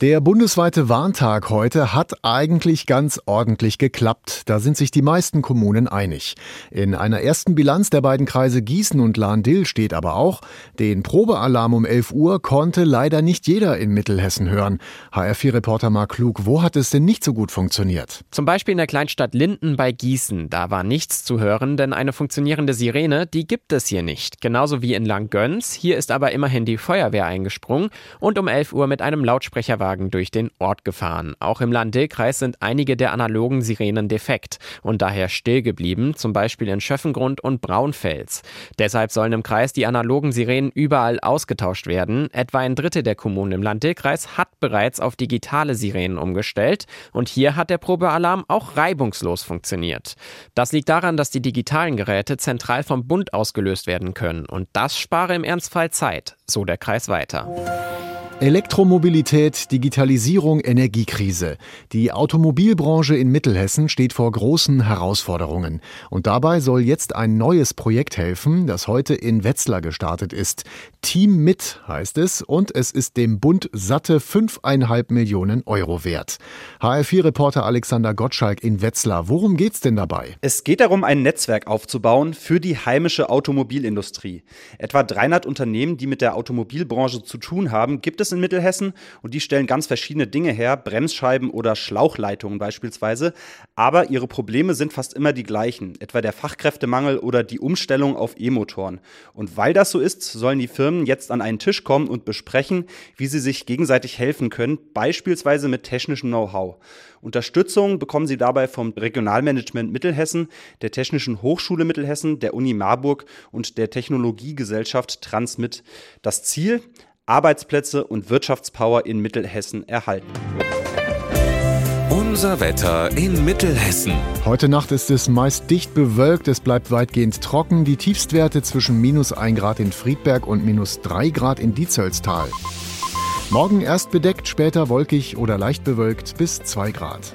Der bundesweite Warntag heute hat eigentlich ganz ordentlich geklappt. Da sind sich die meisten Kommunen einig. In einer ersten Bilanz der beiden Kreise Gießen und Lahn-Dill steht aber auch, den Probealarm um 11 Uhr konnte leider nicht jeder in Mittelhessen hören. HR4-Reporter Mark Klug, wo hat es denn nicht so gut funktioniert? Zum Beispiel in der Kleinstadt Linden bei Gießen. Da war nichts zu hören, denn eine funktionierende Sirene, die gibt es hier nicht. Genauso wie in Langgöns. Hier ist aber immerhin die Feuerwehr eingesprungen und um 11 Uhr mit einem Lautsprecher Lastwagen durch den Ort gefahren. Auch im Land-Dill-Kreis sind einige der analogen Sirenen defekt und daher still geblieben, zum Beispiel in Schöffengrund und Braunfels. Deshalb sollen im Kreis die analogen Sirenen überall ausgetauscht werden. Etwa ein Drittel der Kommunen im Land-Dill-Kreis hat bereits auf digitale Sirenen umgestellt und hier hat der Probealarm auch reibungslos funktioniert. Das liegt daran, dass die digitalen Geräte zentral vom Bund ausgelöst werden können und das spare im Ernstfall Zeit, so der Kreis weiter. Elektromobilität, Digitalisierung, Energiekrise. Die Automobilbranche in Mittelhessen steht vor großen Herausforderungen. Und dabei soll jetzt ein neues Projekt helfen, das heute in Wetzlar gestartet ist. Team mit heißt es und es ist dem Bund satte 5,5 Millionen Euro wert. HR4-Reporter Alexander Gottschalk in Wetzlar. Worum geht's denn dabei? Es geht darum, ein Netzwerk aufzubauen für die heimische Automobilindustrie. Etwa 300 Unternehmen, die mit der Automobilbranche zu tun haben, gibt es es in Mittelhessen und die stellen ganz verschiedene Dinge her, Bremsscheiben oder Schlauchleitungen beispielsweise. Aber ihre Probleme sind fast immer die gleichen, etwa der Fachkräftemangel oder die Umstellung auf E-Motoren. Und weil das so ist, sollen die Firmen jetzt an einen Tisch kommen und besprechen, wie sie sich gegenseitig helfen können, beispielsweise mit technischem Know-how. Unterstützung bekommen sie dabei vom Regionalmanagement Mittelhessen, der Technischen Hochschule Mittelhessen, der Uni Marburg und der Technologiegesellschaft Transmit. Das Ziel, Arbeitsplätze und Wirtschaftspower in Mittelhessen erhalten. Unser Wetter in Mittelhessen. Heute Nacht ist es meist dicht bewölkt, es bleibt weitgehend trocken. Die Tiefstwerte zwischen minus 1 Grad in Friedberg und minus 3 Grad in Dietzelstal. Morgen erst bedeckt, später wolkig oder leicht bewölkt bis 2 Grad.